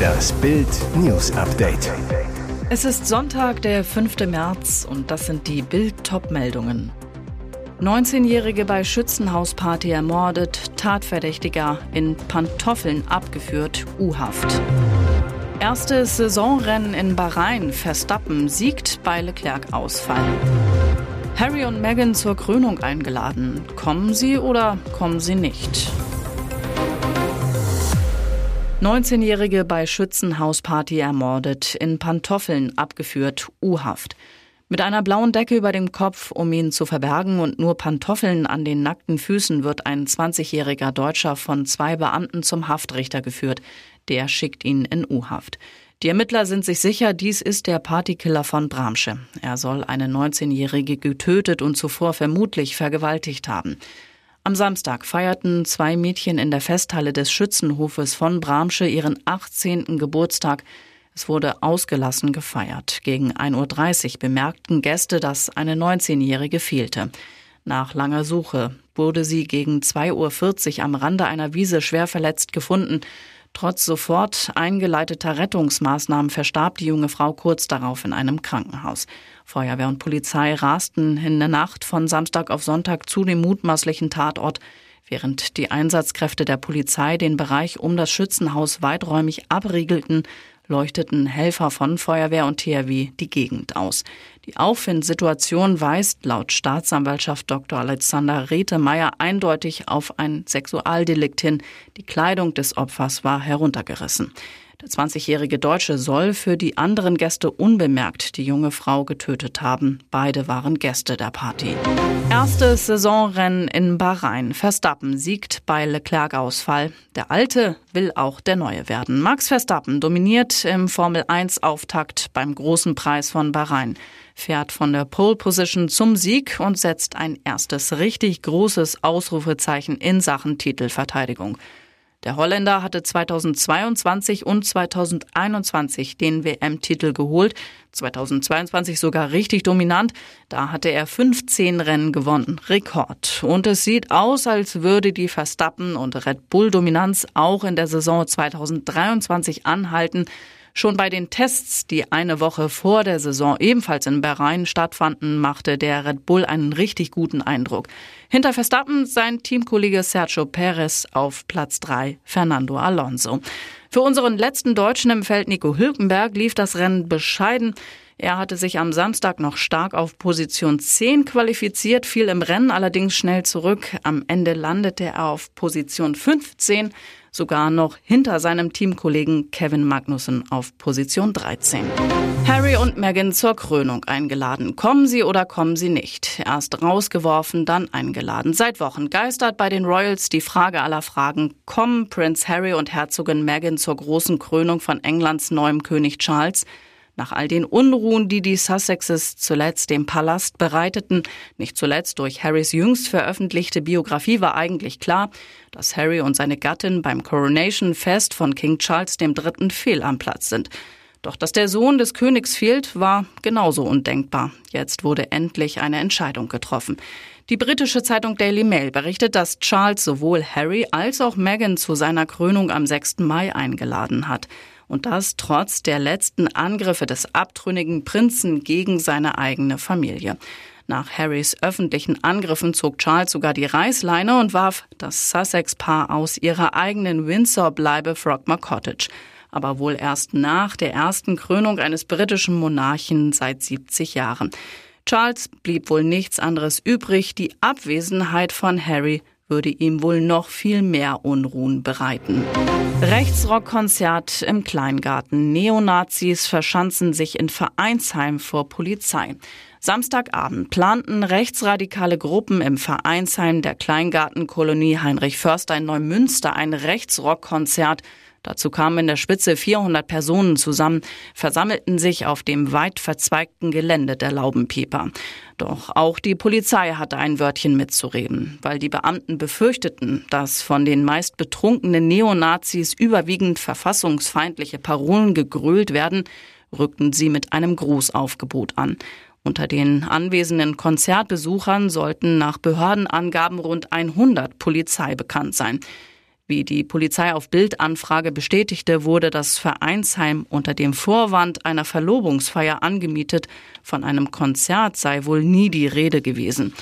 Das Bild News Update. Es ist Sonntag, der 5. März und das sind die Bild top meldungen 19-Jährige bei Schützenhausparty ermordet, Tatverdächtiger in Pantoffeln abgeführt, U-Haft. Erstes Saisonrennen in Bahrain, Verstappen siegt bei Leclerc-Ausfall. Harry und Meghan zur Krönung eingeladen. Kommen sie oder kommen sie nicht? 19-Jährige bei Schützenhausparty ermordet, in Pantoffeln abgeführt, U-Haft. Mit einer blauen Decke über dem Kopf, um ihn zu verbergen und nur Pantoffeln an den nackten Füßen wird ein 20-jähriger Deutscher von zwei Beamten zum Haftrichter geführt. Der schickt ihn in U-Haft. Die Ermittler sind sich sicher, dies ist der Partykiller von Bramsche. Er soll eine 19-Jährige getötet und zuvor vermutlich vergewaltigt haben. Am Samstag feierten zwei Mädchen in der Festhalle des Schützenhofes von Bramsche ihren 18. Geburtstag. Es wurde ausgelassen gefeiert. Gegen 1.30 Uhr bemerkten Gäste, dass eine 19-Jährige fehlte. Nach langer Suche wurde sie gegen 2.40 Uhr am Rande einer Wiese schwer verletzt gefunden. Trotz sofort eingeleiteter Rettungsmaßnahmen verstarb die junge Frau kurz darauf in einem Krankenhaus. Feuerwehr und Polizei rasten in der Nacht von Samstag auf Sonntag zu dem mutmaßlichen Tatort. Während die Einsatzkräfte der Polizei den Bereich um das Schützenhaus weiträumig abriegelten, leuchteten Helfer von Feuerwehr und THW die Gegend aus. Die Aufwindsituation weist laut Staatsanwaltschaft Dr. Alexander Rethemeyer eindeutig auf ein Sexualdelikt hin. Die Kleidung des Opfers war heruntergerissen. Der 20-jährige Deutsche soll für die anderen Gäste unbemerkt die junge Frau getötet haben. Beide waren Gäste der Party. Erstes Saisonrennen in Bahrain. Verstappen siegt bei Leclerc-Ausfall. Der Alte will auch der Neue werden. Max Verstappen dominiert im Formel-1-Auftakt beim Großen Preis von Bahrain fährt von der Pole Position zum Sieg und setzt ein erstes richtig großes Ausrufezeichen in Sachen Titelverteidigung. Der Holländer hatte 2022 und 2021 den WM-Titel geholt, 2022 sogar richtig dominant. Da hatte er 15 Rennen gewonnen, Rekord. Und es sieht aus, als würde die Verstappen- und Red Bull-Dominanz auch in der Saison 2023 anhalten. Schon bei den Tests, die eine Woche vor der Saison ebenfalls in Bahrain stattfanden, machte der Red Bull einen richtig guten Eindruck. Hinter Verstappen sein Teamkollege Sergio Perez auf Platz 3 Fernando Alonso. Für unseren letzten Deutschen im Feld Nico Hülkenberg lief das Rennen bescheiden. Er hatte sich am Samstag noch stark auf Position 10 qualifiziert, fiel im Rennen allerdings schnell zurück. Am Ende landete er auf Position 15 sogar noch hinter seinem Teamkollegen Kevin Magnussen auf Position 13. Harry und Meghan zur Krönung eingeladen. Kommen sie oder kommen sie nicht? Erst rausgeworfen, dann eingeladen. Seit Wochen geistert bei den Royals die Frage aller Fragen, kommen Prince Harry und Herzogin Meghan zur großen Krönung von Englands neuem König Charles? Nach all den Unruhen, die die Sussexes zuletzt dem Palast bereiteten, nicht zuletzt durch Harrys jüngst veröffentlichte Biografie, war eigentlich klar, dass Harry und seine Gattin beim Coronation Fest von King Charles III. fehl am Platz sind. Doch dass der Sohn des Königs fehlt, war genauso undenkbar. Jetzt wurde endlich eine Entscheidung getroffen. Die britische Zeitung Daily Mail berichtet, dass Charles sowohl Harry als auch Meghan zu seiner Krönung am 6. Mai eingeladen hat. Und das trotz der letzten Angriffe des abtrünnigen Prinzen gegen seine eigene Familie. Nach Harrys öffentlichen Angriffen zog Charles sogar die Reißleine und warf das Sussex-Paar aus ihrer eigenen Windsor-Bleibe Frogmore Cottage. Aber wohl erst nach der ersten Krönung eines britischen Monarchen seit 70 Jahren. Charles blieb wohl nichts anderes übrig, die Abwesenheit von Harry würde ihm wohl noch viel mehr Unruhen bereiten. Rechtsrockkonzert im Kleingarten. Neonazis verschanzen sich in Vereinsheim vor Polizei. Samstagabend planten rechtsradikale Gruppen im Vereinsheim der Kleingartenkolonie Heinrich Förster in Neumünster ein Rechtsrockkonzert. Dazu kamen in der Spitze 400 Personen zusammen, versammelten sich auf dem weit verzweigten Gelände der Laubenpieper. Doch auch die Polizei hatte ein Wörtchen mitzureden, weil die Beamten befürchteten, dass von den meist betrunkenen Neonazis überwiegend verfassungsfeindliche Parolen gegrölt werden, rückten sie mit einem Grußaufgebot an. Unter den anwesenden Konzertbesuchern sollten nach Behördenangaben rund 100 Polizei bekannt sein. Wie die Polizei auf Bildanfrage bestätigte, wurde das Vereinsheim unter dem Vorwand einer Verlobungsfeier angemietet. Von einem Konzert sei wohl nie die Rede gewesen.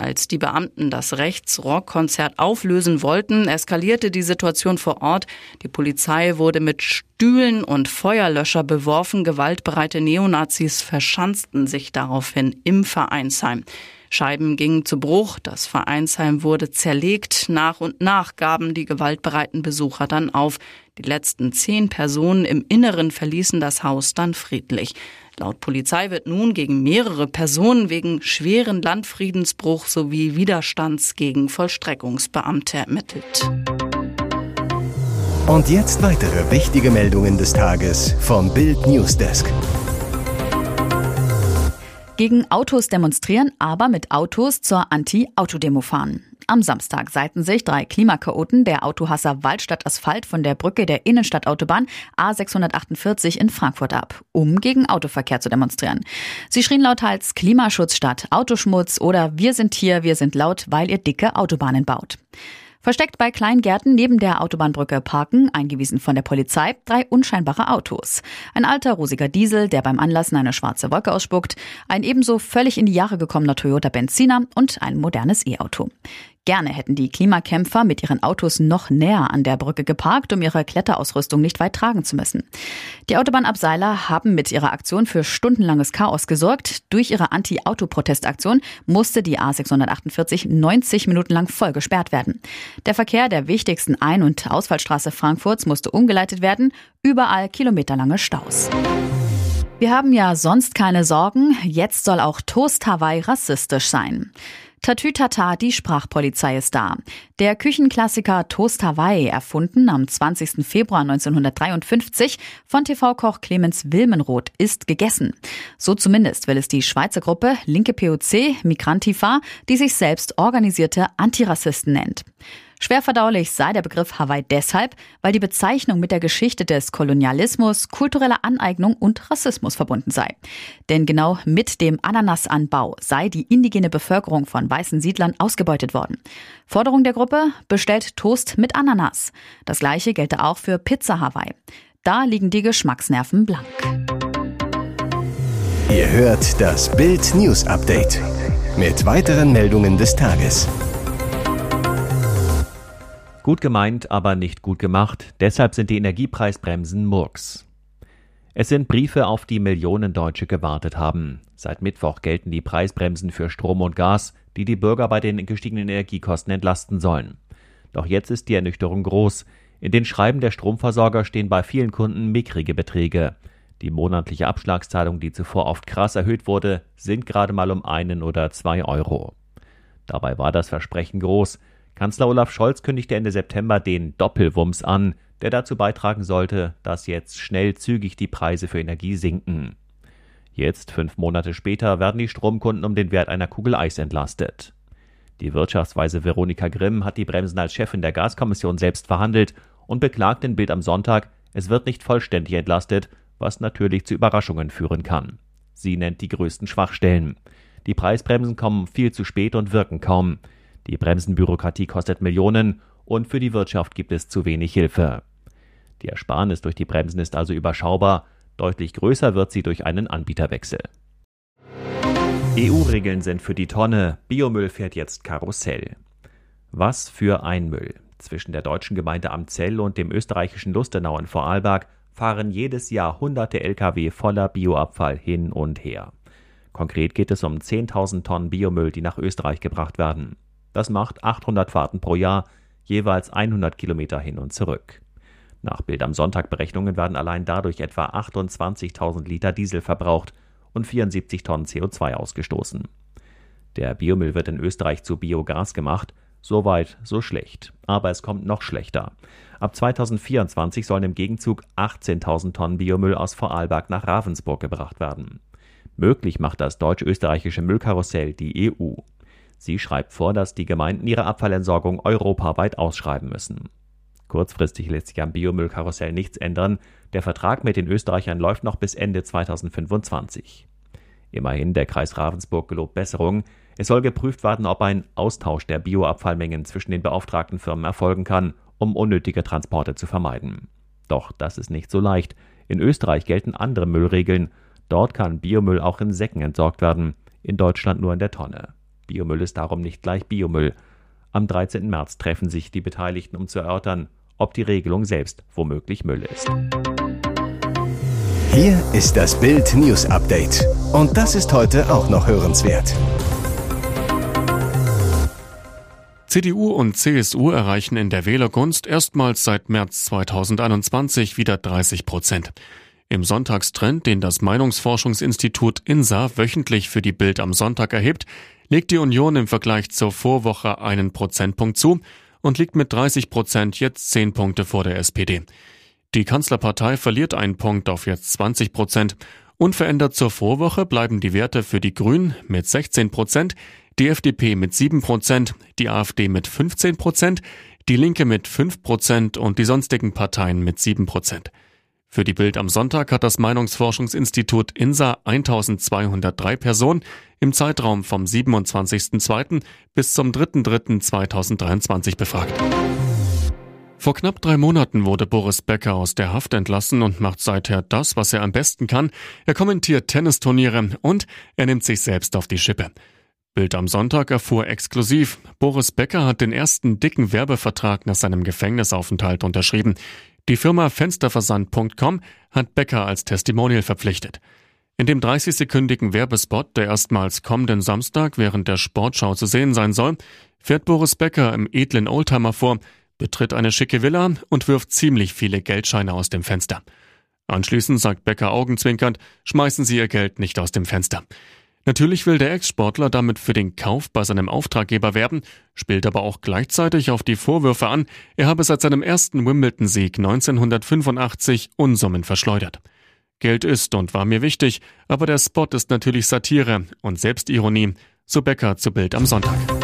Als die Beamten das Rechtsrockkonzert auflösen wollten, eskalierte die Situation vor Ort. Die Polizei wurde mit Stühlen und Feuerlöscher beworfen. Gewaltbereite Neonazis verschanzten sich daraufhin im Vereinsheim. Scheiben gingen zu Bruch, das Vereinsheim wurde zerlegt, nach und nach gaben die gewaltbereiten Besucher dann auf. Die letzten zehn Personen im Inneren verließen das Haus dann friedlich. Laut Polizei wird nun gegen mehrere Personen wegen schweren Landfriedensbruch sowie Widerstands gegen Vollstreckungsbeamte ermittelt. Und jetzt weitere wichtige Meldungen des Tages vom Bild Newsdesk. Gegen Autos demonstrieren, aber mit Autos zur Anti-Autodemo fahren. Am Samstag seiten sich drei Klimakaoten der Autohasser Waldstadt Asphalt von der Brücke der Innenstadtautobahn A648 in Frankfurt ab, um gegen Autoverkehr zu demonstrieren. Sie schrien lauthals Klimaschutz statt Autoschmutz oder Wir sind hier, wir sind laut, weil ihr dicke Autobahnen baut. Versteckt bei Kleingärten neben der Autobahnbrücke parken, eingewiesen von der Polizei, drei unscheinbare Autos. Ein alter, rosiger Diesel, der beim Anlassen eine schwarze Wolke ausspuckt, ein ebenso völlig in die Jahre gekommener Toyota Benziner und ein modernes E-Auto. Gerne hätten die Klimakämpfer mit ihren Autos noch näher an der Brücke geparkt, um ihre Kletterausrüstung nicht weit tragen zu müssen. Die Autobahnabseiler haben mit ihrer Aktion für stundenlanges Chaos gesorgt. Durch ihre Anti-Auto-Protestaktion musste die A648 90 Minuten lang voll gesperrt werden. Der Verkehr der wichtigsten Ein- und Ausfallstraße Frankfurts musste umgeleitet werden. Überall kilometerlange Staus. Wir haben ja sonst keine Sorgen. Jetzt soll auch Toast Hawaii rassistisch sein. Tatütata, die Sprachpolizei ist da. Der Küchenklassiker Toast Hawaii, erfunden am 20. Februar 1953 von TV-Koch Clemens Wilmenroth, ist gegessen. So zumindest will es die Schweizer Gruppe Linke POC Migrantifa, die sich selbst organisierte Antirassisten nennt. Schwer verdaulich sei der Begriff Hawaii deshalb, weil die Bezeichnung mit der Geschichte des Kolonialismus, kultureller Aneignung und Rassismus verbunden sei. Denn genau mit dem Ananasanbau sei die indigene Bevölkerung von weißen Siedlern ausgebeutet worden. Forderung der Gruppe bestellt Toast mit Ananas. Das gleiche gelte auch für Pizza Hawaii. Da liegen die Geschmacksnerven blank. Ihr hört das Bild News Update mit weiteren Meldungen des Tages. Gut gemeint, aber nicht gut gemacht. Deshalb sind die Energiepreisbremsen Murks. Es sind Briefe, auf die Millionen Deutsche gewartet haben. Seit Mittwoch gelten die Preisbremsen für Strom und Gas, die die Bürger bei den gestiegenen Energiekosten entlasten sollen. Doch jetzt ist die Ernüchterung groß. In den Schreiben der Stromversorger stehen bei vielen Kunden mickrige Beträge. Die monatliche Abschlagszahlung, die zuvor oft krass erhöht wurde, sinkt gerade mal um einen oder zwei Euro. Dabei war das Versprechen groß. Kanzler Olaf Scholz kündigte Ende September den Doppelwumms an, der dazu beitragen sollte, dass jetzt schnell zügig die Preise für Energie sinken. Jetzt, fünf Monate später, werden die Stromkunden um den Wert einer Kugel Eis entlastet. Die Wirtschaftsweise Veronika Grimm hat die Bremsen als Chefin der Gaskommission selbst verhandelt und beklagt in Bild am Sonntag, es wird nicht vollständig entlastet, was natürlich zu Überraschungen führen kann. Sie nennt die größten Schwachstellen. Die Preisbremsen kommen viel zu spät und wirken kaum. Die Bremsenbürokratie kostet Millionen und für die Wirtschaft gibt es zu wenig Hilfe. Die Ersparnis durch die Bremsen ist also überschaubar, deutlich größer wird sie durch einen Anbieterwechsel. EU-Regeln sind für die Tonne, Biomüll fährt jetzt Karussell. Was für ein Müll. Zwischen der deutschen Gemeinde Amzell und dem österreichischen Lustenau in Vorarlberg fahren jedes Jahr hunderte Lkw voller Bioabfall hin und her. Konkret geht es um 10.000 Tonnen Biomüll, die nach Österreich gebracht werden. Das macht 800 Fahrten pro Jahr, jeweils 100 Kilometer hin und zurück. Nach Bild am Sonntag Berechnungen werden allein dadurch etwa 28.000 Liter Diesel verbraucht und 74 Tonnen CO2 ausgestoßen. Der Biomüll wird in Österreich zu Biogas gemacht. So weit, so schlecht. Aber es kommt noch schlechter. Ab 2024 sollen im Gegenzug 18.000 Tonnen Biomüll aus Vorarlberg nach Ravensburg gebracht werden. Möglich macht das deutsch-österreichische Müllkarussell die EU. Sie schreibt vor, dass die Gemeinden ihre Abfallentsorgung europaweit ausschreiben müssen. Kurzfristig lässt sich am Biomüllkarussell nichts ändern. Der Vertrag mit den Österreichern läuft noch bis Ende 2025. Immerhin, der Kreis Ravensburg gelobt Besserung. Es soll geprüft werden, ob ein Austausch der Bioabfallmengen zwischen den beauftragten Firmen erfolgen kann, um unnötige Transporte zu vermeiden. Doch das ist nicht so leicht. In Österreich gelten andere Müllregeln. Dort kann Biomüll auch in Säcken entsorgt werden, in Deutschland nur in der Tonne. Biomüll ist darum nicht gleich Biomüll. Am 13. März treffen sich die Beteiligten, um zu erörtern, ob die Regelung selbst womöglich Müll ist. Hier ist das Bild News Update. Und das ist heute auch noch hörenswert. CDU und CSU erreichen in der Wählergunst erstmals seit März 2021 wieder 30 Prozent. Im Sonntagstrend, den das Meinungsforschungsinstitut INSA wöchentlich für die Bild am Sonntag erhebt, legt die Union im Vergleich zur Vorwoche einen Prozentpunkt zu und liegt mit 30 Prozent jetzt 10 Punkte vor der SPD. Die Kanzlerpartei verliert einen Punkt auf jetzt 20 Prozent. Unverändert zur Vorwoche bleiben die Werte für die Grünen mit 16 Prozent, die FDP mit 7 Prozent, die AfD mit 15 Prozent, die Linke mit 5 Prozent und die sonstigen Parteien mit 7 Prozent. Für die Bild am Sonntag hat das Meinungsforschungsinstitut INSA 1203 Personen im Zeitraum vom 27.02. bis zum 3.03.2023 befragt. Vor knapp drei Monaten wurde Boris Becker aus der Haft entlassen und macht seither das, was er am besten kann. Er kommentiert Tennisturniere und er nimmt sich selbst auf die Schippe. Bild am Sonntag erfuhr exklusiv, Boris Becker hat den ersten dicken Werbevertrag nach seinem Gefängnisaufenthalt unterschrieben. Die Firma Fensterversand.com hat Becker als Testimonial verpflichtet. In dem 30-sekündigen Werbespot, der erstmals kommenden Samstag während der Sportschau zu sehen sein soll, fährt Boris Becker im edlen Oldtimer vor, betritt eine schicke Villa und wirft ziemlich viele Geldscheine aus dem Fenster. Anschließend sagt Becker augenzwinkernd, schmeißen Sie Ihr Geld nicht aus dem Fenster. Natürlich will der Ex-Sportler damit für den Kauf bei seinem Auftraggeber werben, spielt aber auch gleichzeitig auf die Vorwürfe an, er habe seit seinem ersten Wimbledon-Sieg 1985 Unsummen verschleudert. Geld ist und war mir wichtig, aber der Spot ist natürlich Satire und Selbstironie, so Becker zu Bild am Sonntag.